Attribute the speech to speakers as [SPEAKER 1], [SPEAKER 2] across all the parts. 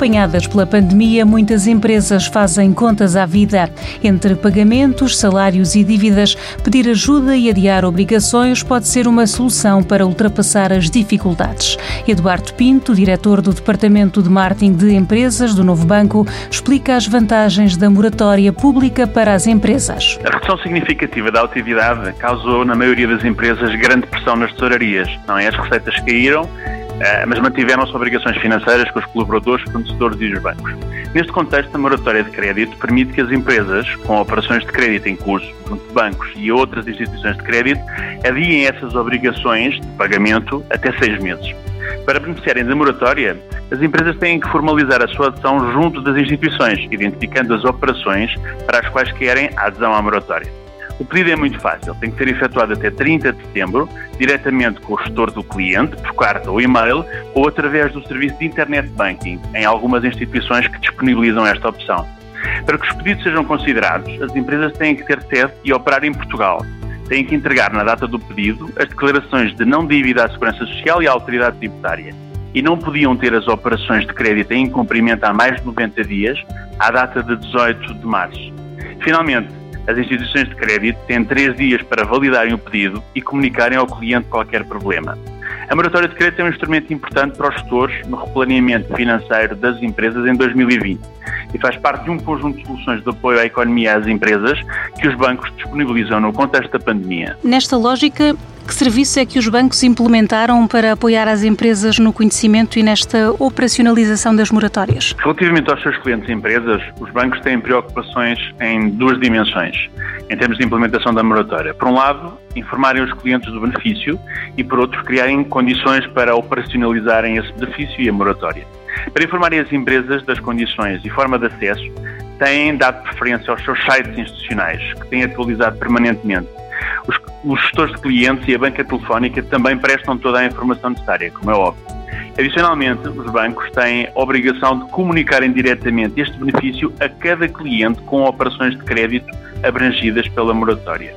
[SPEAKER 1] Apanhadas pela pandemia, muitas empresas fazem contas à vida. Entre pagamentos, salários e dívidas, pedir ajuda e adiar obrigações pode ser uma solução para ultrapassar as dificuldades. Eduardo Pinto, diretor do Departamento de Marketing de Empresas do Novo Banco, explica as vantagens da moratória pública para as empresas.
[SPEAKER 2] A redução significativa da atividade causou, na maioria das empresas, grande pressão nas tesourarias. Não é? As receitas caíram mas mantiveram-se obrigações financeiras com os colaboradores, fornecedores e os bancos. Neste contexto, a moratória de crédito permite que as empresas, com operações de crédito em curso, junto de bancos e outras instituições de crédito, adiem essas obrigações de pagamento até seis meses. Para beneficiarem da moratória, as empresas têm que formalizar a sua adesão junto das instituições, identificando as operações para as quais querem a adesão à moratória. O pedido é muito fácil, tem que ser efetuado até 30 de setembro, diretamente com o gestor do cliente, por carta ou e-mail, ou através do serviço de Internet Banking, em algumas instituições que disponibilizam esta opção. Para que os pedidos sejam considerados, as empresas têm que ter sede e operar em Portugal. Têm que entregar na data do pedido as declarações de não dívida à Segurança Social e à Autoridade Tributária. E não podiam ter as operações de crédito em cumprimento há mais de 90 dias, à data de 18 de março. Finalmente, as instituições de crédito têm três dias para validarem o pedido e comunicarem ao cliente qualquer problema. A moratória de crédito é um instrumento importante para os gestores no replaneamento financeiro das empresas em 2020 e faz parte de um conjunto de soluções de apoio à economia e às empresas que os bancos disponibilizam no contexto da pandemia.
[SPEAKER 1] Nesta lógica, que serviço é que os bancos implementaram para apoiar as empresas no conhecimento e nesta operacionalização das moratórias?
[SPEAKER 2] Relativamente aos seus clientes e empresas, os bancos têm preocupações em duas dimensões, em termos de implementação da moratória. Por um lado, informarem os clientes do benefício e, por outro, criarem condições para operacionalizarem esse benefício e a moratória. Para informarem as empresas das condições e forma de acesso, têm dado preferência aos seus sites institucionais, que têm atualizado permanentemente. Os, os gestores de clientes e a banca telefónica também prestam toda a informação necessária, como é óbvio. Adicionalmente, os bancos têm a obrigação de comunicarem diretamente este benefício a cada cliente com operações de crédito abrangidas pela moratória.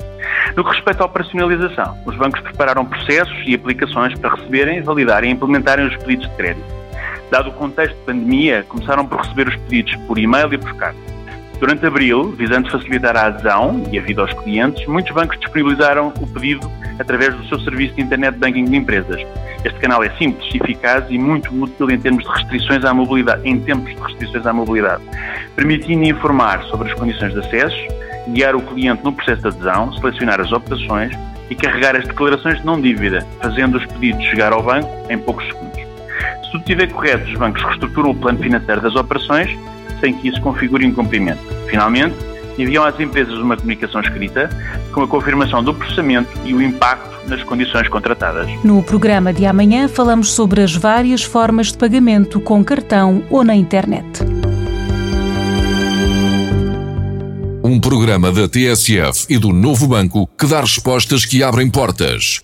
[SPEAKER 2] No que respeita à operacionalização, os bancos prepararam processos e aplicações para receberem, validarem e implementarem os pedidos de crédito. Dado o contexto de pandemia, começaram por receber os pedidos por e-mail e por carta. Durante abril, visando facilitar a adesão e a vida aos clientes, muitos bancos disponibilizaram o pedido através do seu serviço de internet banking de empresas. Este canal é simples, eficaz e muito útil em termos de restrições à mobilidade, em tempos de restrições à mobilidade, permitindo informar sobre as condições de acesso, guiar o cliente no processo de adesão, selecionar as operações e carregar as declarações de não dívida, fazendo os pedidos chegar ao banco em poucos segundos tudo estiver correto, os bancos reestruturam o plano financeiro das operações sem que isso configure incumprimento. Finalmente, enviam às empresas uma comunicação escrita com a confirmação do processamento e o impacto nas condições contratadas.
[SPEAKER 1] No programa de amanhã falamos sobre as várias formas de pagamento com cartão ou na internet.
[SPEAKER 3] Um programa da TSF e do Novo Banco que dá respostas que abrem portas.